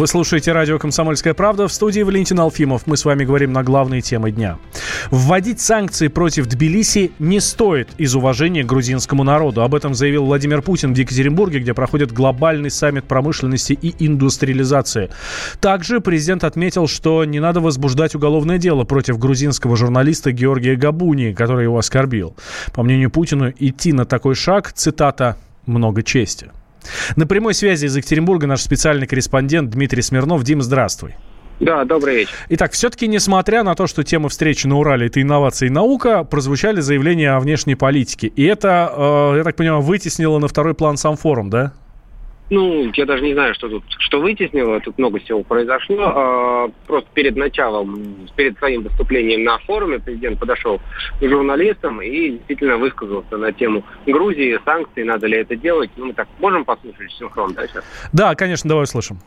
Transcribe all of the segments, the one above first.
Вы слушаете радио «Комсомольская правда». В студии Валентин Алфимов. Мы с вами говорим на главные темы дня. Вводить санкции против Тбилиси не стоит из уважения к грузинскому народу. Об этом заявил Владимир Путин в Екатеринбурге, где проходит глобальный саммит промышленности и индустриализации. Также президент отметил, что не надо возбуждать уголовное дело против грузинского журналиста Георгия Габуни, который его оскорбил. По мнению Путина, идти на такой шаг, цитата, «много чести». На прямой связи из Екатеринбурга наш специальный корреспондент Дмитрий Смирнов. Дим, здравствуй. Да, добрый вечер. Итак, все-таки, несмотря на то, что тема встречи на Урале – это инновации и наука, прозвучали заявления о внешней политике. И это, э, я так понимаю, вытеснило на второй план сам форум, да? Ну, я даже не знаю, что тут, что вытеснило, тут много всего произошло. А, просто перед началом, перед своим выступлением на форуме президент подошел к журналистам и действительно высказался на тему Грузии, санкций, надо ли это делать. Ну, мы так можем послушать синхрон, да, сейчас? Да, конечно, давай слышим.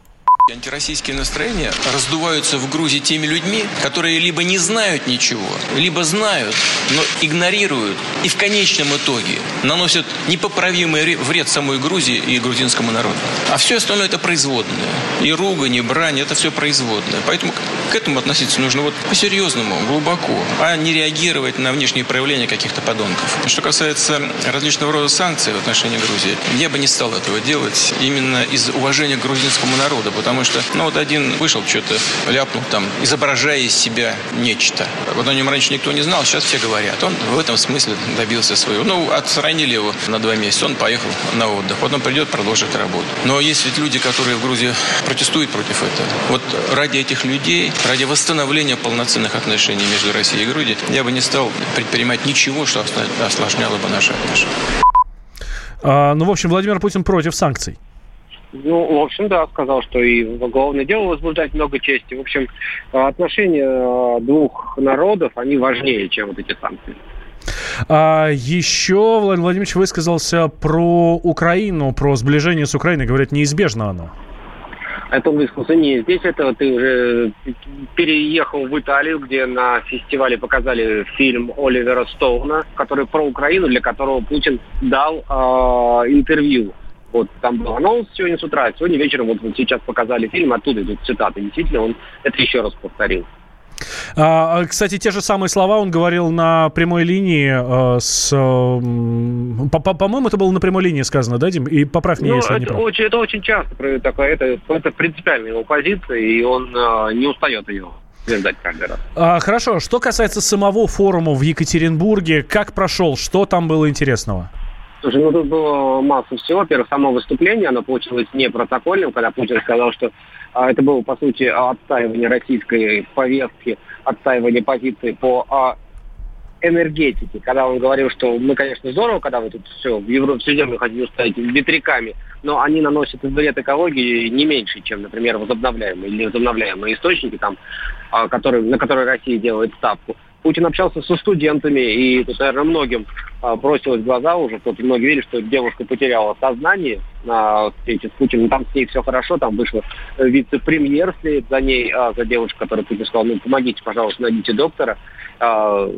Антироссийские настроения раздуваются в Грузии теми людьми, которые либо не знают ничего, либо знают, но игнорируют и в конечном итоге наносят непоправимый вред самой Грузии и грузинскому народу. А все остальное это производное. И ругань, и брань, это все производное. Поэтому к этому относиться нужно вот по-серьезному, глубоко, а не реагировать на внешние проявления каких-то подонков. Что касается различного рода санкций в отношении Грузии, я бы не стал этого делать именно из уважения к грузинскому народу, потому потому что, ну, вот один вышел, что-то ляпнул там, изображая из себя нечто. Вот о нем раньше никто не знал, сейчас все говорят. Он в этом смысле добился своего. Ну, отстранили его на два месяца, он поехал на отдых. Потом придет, продолжит работу. Но есть ведь люди, которые в Грузии протестуют против этого. Вот ради этих людей, ради восстановления полноценных отношений между Россией и Грузией, я бы не стал предпринимать ничего, что осложняло бы наши отношения. А, ну, в общем, Владимир Путин против санкций. Ну, в общем, да, сказал, что и уголовное дело возбуждать много чести. В общем, отношения э, двух народов, они важнее, чем вот эти санкции. А еще Владимир Владимирович высказался про Украину, про сближение с Украиной. Говорят, неизбежно оно. Это высказался не здесь, это ты уже переехал в Италию, где на фестивале показали фильм Оливера Стоуна, который про Украину, для которого Путин дал э, интервью. Вот там был анонс сегодня с утра, сегодня вечером вот, вот сейчас показали фильм, оттуда идут цитаты. Действительно, он это еще раз повторил. А, а кстати, те же самые слова он говорил на прямой линии э, с... По, по-моему, это было на прямой линии сказано, да, Дим? И поправь меня, ну, если это я не прав. Очень, это очень часто такое, это, это принципиальная его позиция, и он э, не устает ее утверждать каждый раз. А, хорошо, что касается самого форума в Екатеринбурге, как прошел, что там было интересного? Слушай, ну тут было масса всего. Во-первых, само выступление, оно получилось не протокольным, когда Путин сказал, что а, это было, по сути, отстаивание российской повестки, отстаивание позиции по а, энергетике, когда он говорил, что мы, конечно, здорово, когда вы тут все в Европе, в Средиземную хотите ставить ветряками, но они наносят вред экологии не меньше, чем, например, возобновляемые или возобновляемые источники, там, а, которые, на которые Россия делает ставку. Путин общался со студентами, и тут, наверное, многим а, бросилось в глаза уже, тут многие видели, что девушка потеряла сознание на встрече с Путиным. Там с ней все хорошо, там вышел вице-премьер вслед за ней, а, за девушкой, которая Путин сказал, ну, помогите, пожалуйста, найдите доктора. А,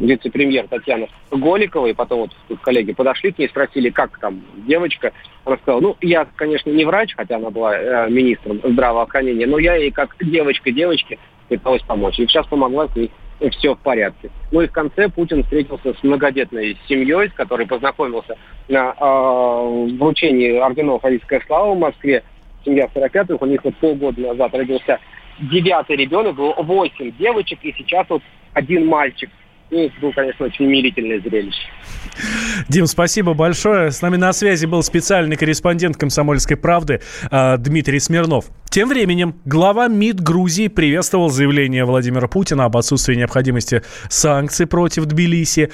вице-премьер Татьяна Голикова, и потом вот коллеги подошли к ней, спросили, как там девочка. Она сказала, ну, я, конечно, не врач, хотя она была э, министром здравоохранения, но я ей как девочка девочке пыталась помочь. И сейчас помогла с ней все в порядке. Ну и в конце Путин встретился с многодетной семьей, с которой познакомился на э, вручении орденов «Арийская слава» в Москве. Семья 45-х, у них вот полгода назад родился девятый ребенок, было восемь девочек, и сейчас вот один мальчик. Ну, это конечно, очень умилительное зрелище. Дим, спасибо большое. С нами на связи был специальный корреспондент «Комсомольской правды» э, Дмитрий Смирнов. Тем временем глава МИД Грузии приветствовал заявление Владимира Путина об отсутствии необходимости санкций против Тбилиси.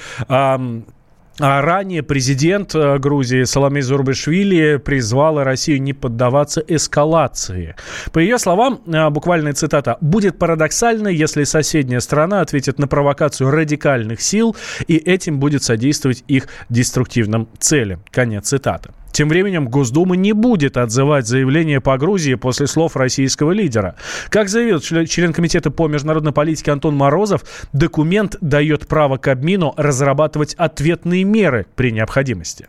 А ранее президент э, Грузии Соломей Зурбашвили призвала Россию не поддаваться эскалации. По ее словам, э, буквальная цитата, «будет парадоксально, если соседняя страна ответит на провокацию радикальных сил, и этим будет содействовать их деструктивным целям». Конец цитаты. Тем временем Госдума не будет отзывать заявление по Грузии после слов российского лидера. Как заявил член Комитета по международной политике Антон Морозов, документ дает право Кабмину разрабатывать ответные меры при необходимости.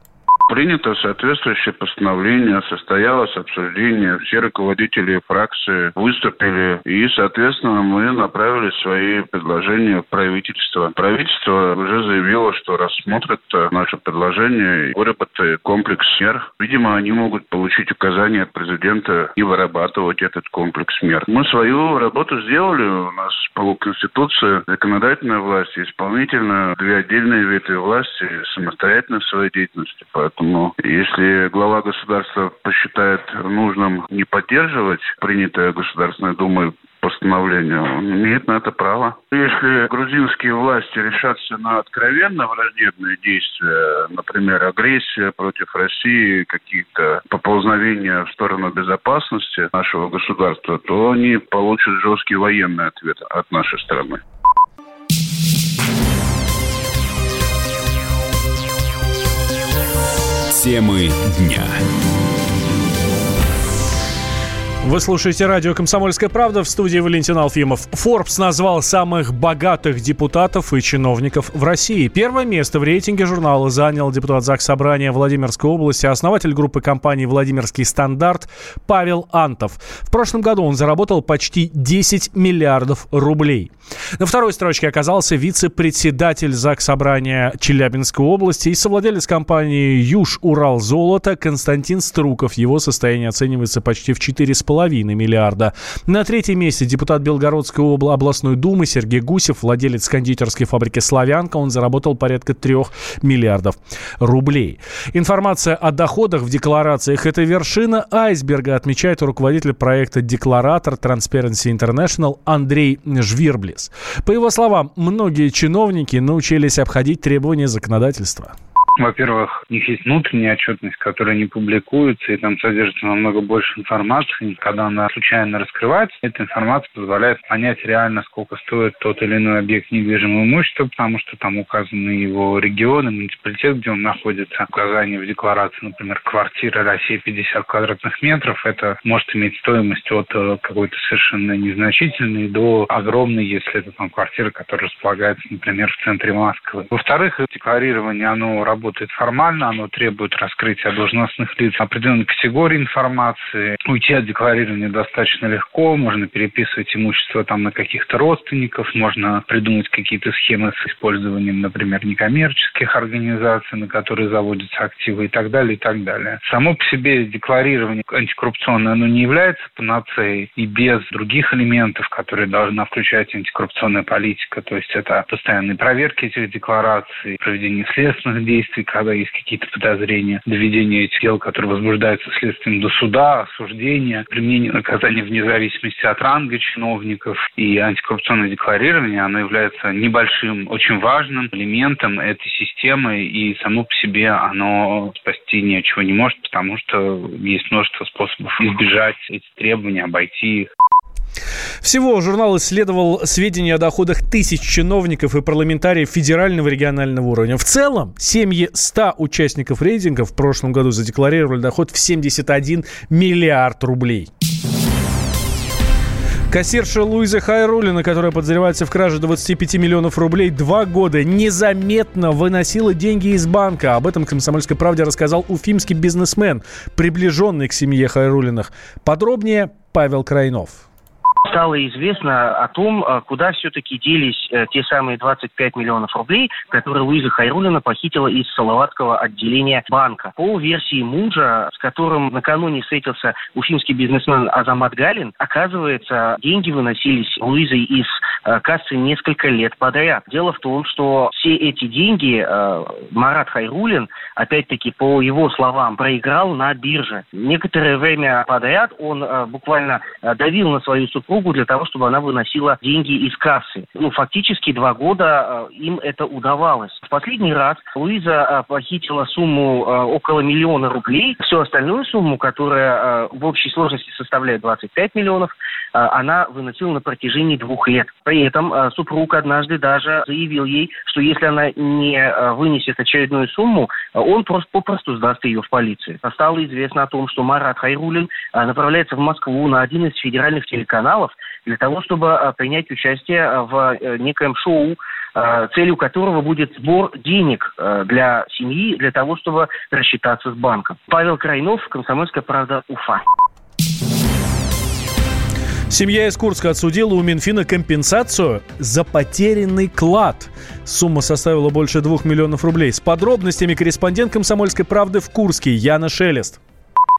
Принято соответствующее постановление, состоялось обсуждение, все руководители фракции выступили, и, соответственно, мы направили свои предложения в правительство. Правительство уже заявило, что рассмотрит наше предложение и выработает комплекс мер. Видимо, они могут получить указания от президента и вырабатывать этот комплекс мер. Мы свою работу сделали. У нас по Конституции законодательная власть исполнительная, две отдельные ветви власти, самостоятельно в своей деятельности. Поэтому если глава государства посчитает нужным не поддерживать принятое Государственной Думой постановлению. Он имеет на это право. Если грузинские власти решатся на откровенно враждебные действия, например, агрессия против России, какие-то поползновения в сторону безопасности нашего государства, то они получат жесткий военный ответ от нашей страны. Темы дня. Вы слушаете радио «Комсомольская правда» в студии Валентин Алфимов. Forbes назвал самых богатых депутатов и чиновников в России. Первое место в рейтинге журнала занял депутат ЗАГС Собрания Владимирской области, основатель группы компаний «Владимирский стандарт» Павел Антов. В прошлом году он заработал почти 10 миллиардов рублей. На второй строчке оказался вице-председатель ЗАГС Собрания Челябинской области и совладелец компании «Юж Урал Золото» Константин Струков. Его состояние оценивается почти в 4,5 2,5 миллиарда. На третьем месте депутат Белгородской областной думы Сергей Гусев, владелец кондитерской фабрики «Славянка». Он заработал порядка 3 миллиардов рублей. Информация о доходах в декларациях – это вершина айсберга, отмечает руководитель проекта «Декларатор» Transparency International Андрей Жвирблис. По его словам, многие чиновники научились обходить требования законодательства. Во-первых, у них есть внутренняя отчетность, которая не публикуется, и там содержится намного больше информации. Когда она случайно раскрывается, эта информация позволяет понять реально, сколько стоит тот или иной объект недвижимого имущества, потому что там указаны его регионы, муниципалитет, где он находится. Указание в декларации, например, квартира России 50 квадратных метров, это может иметь стоимость от э, какой-то совершенно незначительной до огромной, если это там квартира, которая располагается, например, в центре Москвы. Во-вторых, декларирование, оно работает работает формально, оно требует раскрытия должностных лиц определенной категории информации. Уйти от декларирования достаточно легко, можно переписывать имущество там на каких-то родственников, можно придумать какие-то схемы с использованием, например, некоммерческих организаций, на которые заводятся активы и так далее, и так далее. Само по себе декларирование антикоррупционное, оно не является панацеей и без других элементов, которые должна включать антикоррупционная политика, то есть это постоянные проверки этих деклараций, проведение следственных действий, действий, когда есть какие-то подозрения, доведение этих дел, которые возбуждаются следствием до суда, осуждения, применение наказания вне зависимости от ранга чиновников и антикоррупционное декларирование, оно является небольшим, очень важным элементом этой системы, и само по себе оно спасти ничего не может, потому что есть множество способов избежать эти требования, обойти их. Всего журнал исследовал сведения о доходах тысяч чиновников и парламентариев федерального и регионального уровня. В целом, семьи 100 участников рейтинга в прошлом году задекларировали доход в 71 миллиард рублей. Кассирша Луиза Хайрулина, которая подозревается в краже 25 миллионов рублей, два года незаметно выносила деньги из банка. Об этом «Комсомольской правде» рассказал уфимский бизнесмен, приближенный к семье Хайрулиных. Подробнее Павел Крайнов стало известно о том, э, куда все-таки делись э, те самые 25 миллионов рублей, которые Луиза Хайрулина похитила из Салаватского отделения банка. По версии мужа, с которым накануне встретился уфимский бизнесмен Азамат Галин, оказывается, деньги выносились Луизой из э, кассы несколько лет подряд. Дело в том, что все эти деньги Марат Хайрулин, опять-таки, по его словам, проиграл на бирже. Некоторое время подряд он буквально давил на свою супругу супругу для того, чтобы она выносила деньги из кассы. Ну, фактически два года э, им это удавалось. В последний раз Луиза э, похитила сумму э, около миллиона рублей. Всю остальную сумму, которая в общей сложности составляет 25 миллионов, она выносила на протяжении двух лет. При этом супруг однажды даже заявил ей, что если она не вынесет очередную сумму, он просто попросту сдаст ее в полицию. Стало известно о том, что Марат Хайрулин направляется в Москву на один из федеральных телеканалов, для того, чтобы принять участие в некоем шоу э, целью которого будет сбор денег э, для семьи, для того, чтобы рассчитаться с банком. Павел Крайнов, «Комсомольская правда», Уфа. Семья из Курска отсудила у Минфина компенсацию за потерянный клад. Сумма составила больше двух миллионов рублей. С подробностями корреспондент «Комсомольской правды» в Курске Яна Шелест.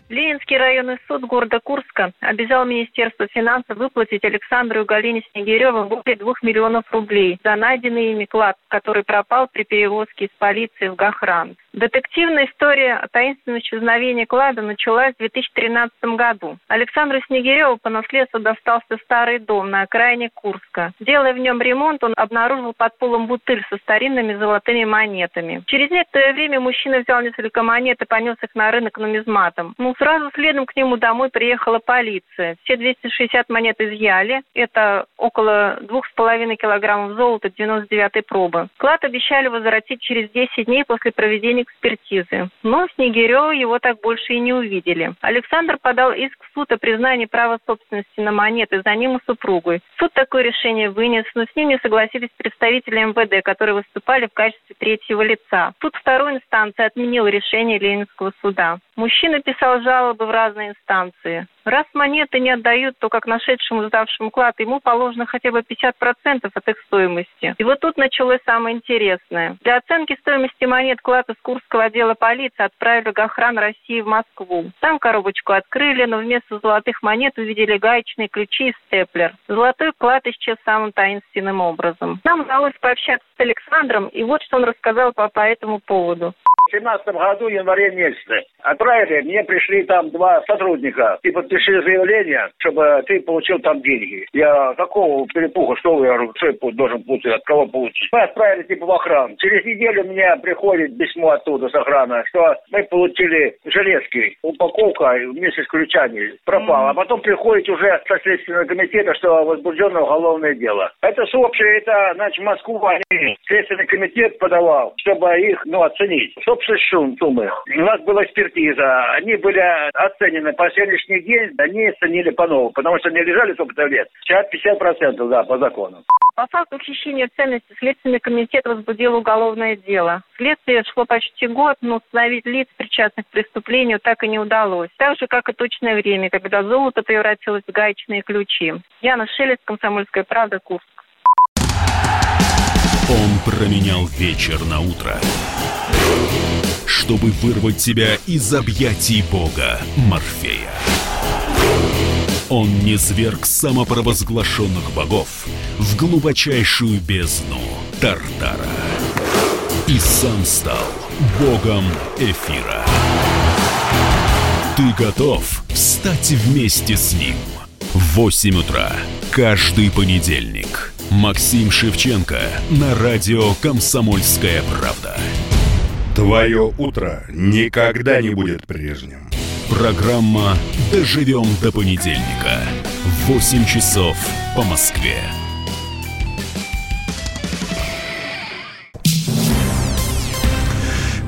Ленинский районный суд города Курска обязал Министерство финансов выплатить Александру и Галине Снегиревым более двух миллионов рублей за найденный ими клад, который пропал при перевозке из полиции в Гахран. Детективная история о таинственном исчезновении клада началась в 2013 году. Александру Снегиреву по наследству достался старый дом на окраине Курска. Делая в нем ремонт, он обнаружил под полом бутыль со старинными золотыми монетами. Через некоторое время мужчина взял несколько монет и понес их на рынок нумизматом. Ну, сразу следом к нему домой приехала полиция. Все 260 монет изъяли. Это около двух с половиной килограммов золота 99 пробы. Клад обещали возвратить через 10 дней после проведения экспертизы. Но Снегирева его так больше и не увидели. Александр подал иск в суд о признании права собственности на монеты за ним и супругой. Суд такое решение вынес, но с ним не согласились представители МВД, которые выступали в качестве третьего лица. Суд второй инстанции отменил решение Ленинского суда. Мужчина писал жалобы в разные инстанции. Раз монеты не отдают, то как нашедшему сдавшему клад ему положено хотя бы 50% от их стоимости. И вот тут началось самое интересное. Для оценки стоимости монет клад из Курского отдела полиции отправили к охран России в Москву. Там коробочку открыли, но вместо золотых монет увидели гаечные ключи и степлер. Золотой клад исчез самым таинственным образом. Нам удалось пообщаться с Александром, и вот что он рассказал по, по этому поводу. В 2017 году, январе месяце, отправили, мне пришли там два сотрудника и подпиши заявление, чтобы ты получил там деньги. Я какого перепуха, что вы, я говорю, что я должен получить, от кого получить? Мы отправили типа в охрану. Через неделю мне приходит письмо оттуда с охраны, что мы получили железки, упаковка вместе с ключами пропала. А потом приходит уже со Следственного комитета, что возбуждено уголовное дело. Это сообщее, это, значит, Москву они, Следственный комитет подавал, чтобы их, ну, оценить. Что собственной суммы. У нас была экспертиза. Они были оценены по сегодняшний день, они оценили по-новому, потому что они лежали сколько-то лет. Сейчас 50%, да, по закону. По факту хищения ценностей Следственный комитет возбудил уголовное дело. Следствие шло почти год, но установить лиц, причастных к преступлению, так и не удалось. Так же, как и точное время, когда золото превратилось в гаечные ключи. Яна Шелест, Комсомольская правда, Курск. Он променял вечер на утро чтобы вырвать тебя из объятий бога Морфея. Он не зверг самопровозглашенных богов в глубочайшую бездну Тартара. И сам стал богом эфира. Ты готов стать вместе с ним? В 8 утра каждый понедельник. Максим Шевченко на радио «Комсомольская правда». Твое утро никогда не будет прежним. Программа «Доживем до понедельника» в 8 часов по Москве.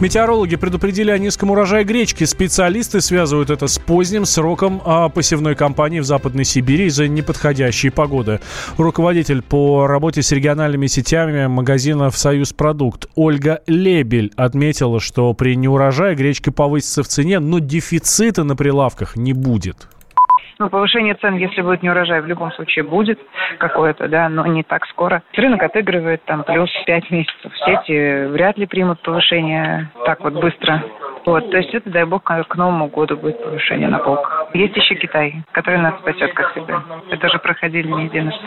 Метеорологи предупредили о низком урожае гречки. Специалисты связывают это с поздним сроком а, посевной кампании в Западной Сибири из-за неподходящей погоды. Руководитель по работе с региональными сетями магазинов «Союз Продукт» Ольга Лебель отметила, что при неурожае гречка повысится в цене, но дефицита на прилавках не будет. Ну, повышение цен, если будет не урожай, в любом случае будет какое-то, да, но не так скоро. Рынок отыгрывает там плюс 5 месяцев. Сети вряд ли примут повышение так вот быстро. Вот, то есть это, дай бог, к Новому году будет повышение на полках. Есть еще Китай, который нас спасет, как всегда. Это же проходили не единожды.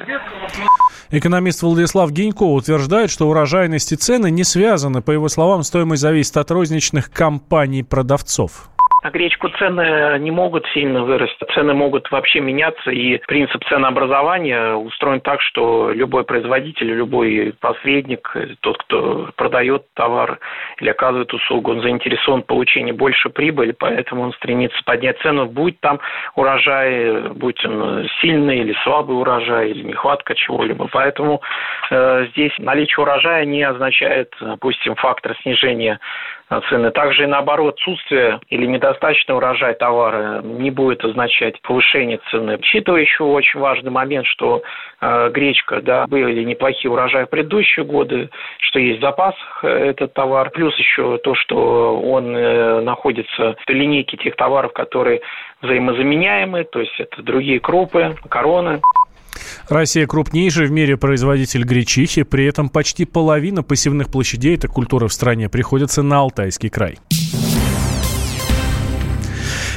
Экономист Владислав Гинько утверждает, что урожайность и цены не связаны. По его словам, стоимость зависит от розничных компаний продавцов. На гречку цены не могут сильно вырасти, цены могут вообще меняться, и принцип ценообразования устроен так, что любой производитель, любой посредник, тот, кто продает товар или оказывает услугу, он заинтересован в получении больше прибыли, поэтому он стремится поднять цену, будь там урожай, будь он сильный или слабый урожай, или нехватка чего-либо. Поэтому э, здесь наличие урожая не означает, допустим, фактор снижения цены. Также и наоборот, отсутствие или недостаточный урожай товара не будет означать повышение цены. Учитывая еще очень важный момент, что э, гречка, да, были неплохие урожаи в предыдущие годы, что есть в запасах э, этот товар, плюс еще то, что он э, находится в линейке тех товаров, которые взаимозаменяемы, то есть это другие крупы, короны. Россия крупнейший в мире производитель гречихи, при этом почти половина посевных площадей этой культуры в стране приходится на Алтайский край.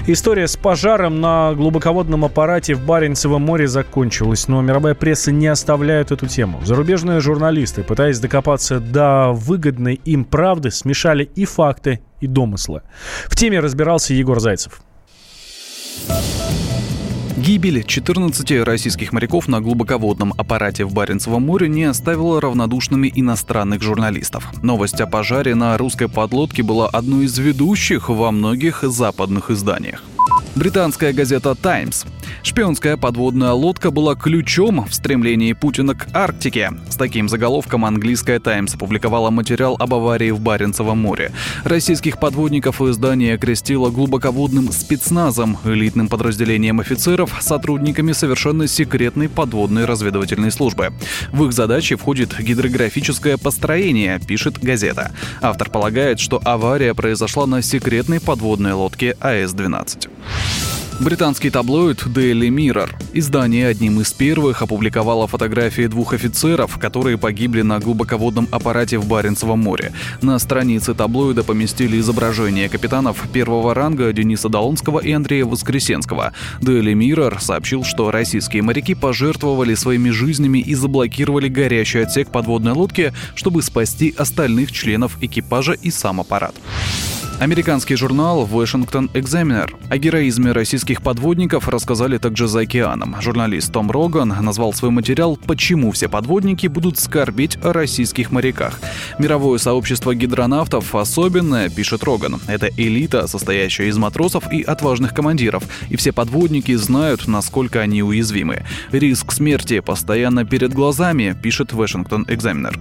История с пожаром на глубоководном аппарате в Баренцевом море закончилась, но мировая пресса не оставляет эту тему. Зарубежные журналисты, пытаясь докопаться до выгодной им правды, смешали и факты, и домыслы. В теме разбирался Егор Зайцев. Гибель 14 российских моряков на глубоководном аппарате в Баренцевом море не оставила равнодушными иностранных журналистов. Новость о пожаре на русской подлодке была одной из ведущих во многих западных изданиях. Британская газета «Таймс». Шпионская подводная лодка была ключом в стремлении Путина к Арктике. С таким заголовком английская «Таймс» опубликовала материал об аварии в Баренцевом море. Российских подводников издание окрестило глубоководным спецназом, элитным подразделением офицеров, сотрудниками совершенно секретной подводной разведывательной службы. В их задачи входит гидрографическое построение, пишет газета. Автор полагает, что авария произошла на секретной подводной лодке АС-12. Британский таблоид Daily Mirror. Издание одним из первых опубликовало фотографии двух офицеров, которые погибли на глубоководном аппарате в Баренцевом море. На странице таблоида поместили изображения капитанов первого ранга Дениса Долонского и Андрея Воскресенского. Daily Mirror сообщил, что российские моряки пожертвовали своими жизнями и заблокировали горящий отсек подводной лодки, чтобы спасти остальных членов экипажа и сам аппарат. Американский журнал Washington Examiner. О героизме российских подводников рассказали также за океаном. Журналист Том Роган назвал свой материал «Почему все подводники будут скорбить о российских моряках». Мировое сообщество гидронавтов особенное, пишет Роган. Это элита, состоящая из матросов и отважных командиров. И все подводники знают, насколько они уязвимы. Риск смерти постоянно перед глазами, пишет Washington Examiner.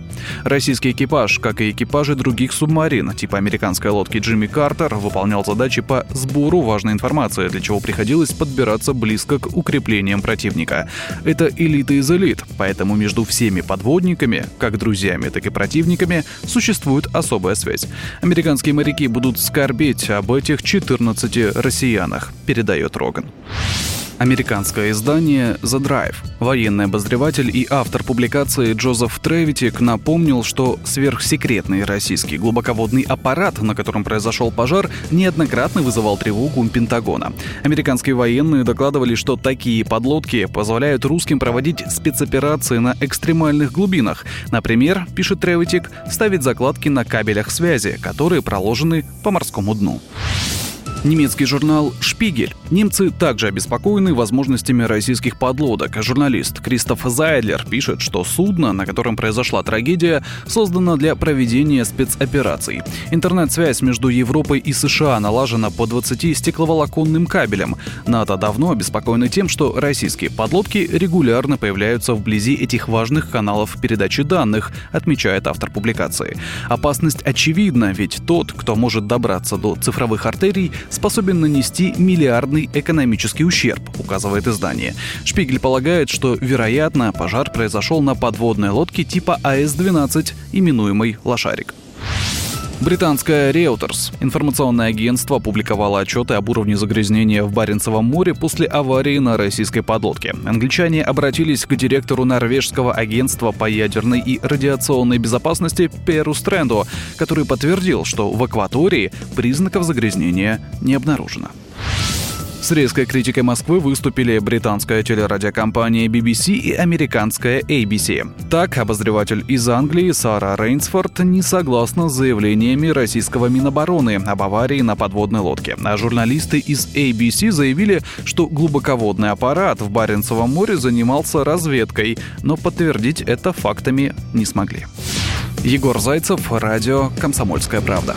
Российский экипаж, как и экипажи других субмарин, типа американской лодки Джимми Джимми Картер выполнял задачи по сбору важной информации, для чего приходилось подбираться близко к укреплениям противника. Это элита из элит, поэтому между всеми подводниками, как друзьями, так и противниками, существует особая связь. Американские моряки будут скорбеть об этих 14 россиянах, передает Роган. Американское издание The Drive. Военный обозреватель и автор публикации Джозеф Тревитик напомнил, что сверхсекретный российский глубоководный аппарат, на котором произошел пожар, неоднократно вызывал тревогу у Пентагона. Американские военные докладывали, что такие подлодки позволяют русским проводить спецоперации на экстремальных глубинах. Например, пишет Тревитик, ставить закладки на кабелях связи, которые проложены по морскому дну. Немецкий журнал «Шпигель». Немцы также обеспокоены возможностями российских подлодок. Журналист Кристоф Зайдлер пишет, что судно, на котором произошла трагедия, создано для проведения спецопераций. Интернет-связь между Европой и США налажена по 20 стекловолоконным кабелям. НАТО давно обеспокоены тем, что российские подлодки регулярно появляются вблизи этих важных каналов передачи данных, отмечает автор публикации. Опасность очевидна, ведь тот, кто может добраться до цифровых артерий, способен нанести миллиардный экономический ущерб, указывает издание. Шпигель полагает, что, вероятно, пожар произошел на подводной лодке типа АС-12, именуемой «Лошарик». Британское Reuters, информационное агентство, опубликовало отчеты об уровне загрязнения в Баренцевом море после аварии на российской подлодке. Англичане обратились к директору норвежского агентства по ядерной и радиационной безопасности Перу Стренду, который подтвердил, что в акватории признаков загрязнения не обнаружено. С резкой критикой Москвы выступили британская телерадиокомпания BBC и американская ABC. Так, обозреватель из Англии Сара Рейнсфорд не согласна с заявлениями российского Минобороны об аварии на подводной лодке. А журналисты из ABC заявили, что глубоководный аппарат в Баренцевом море занимался разведкой, но подтвердить это фактами не смогли. Егор Зайцев, радио «Комсомольская правда».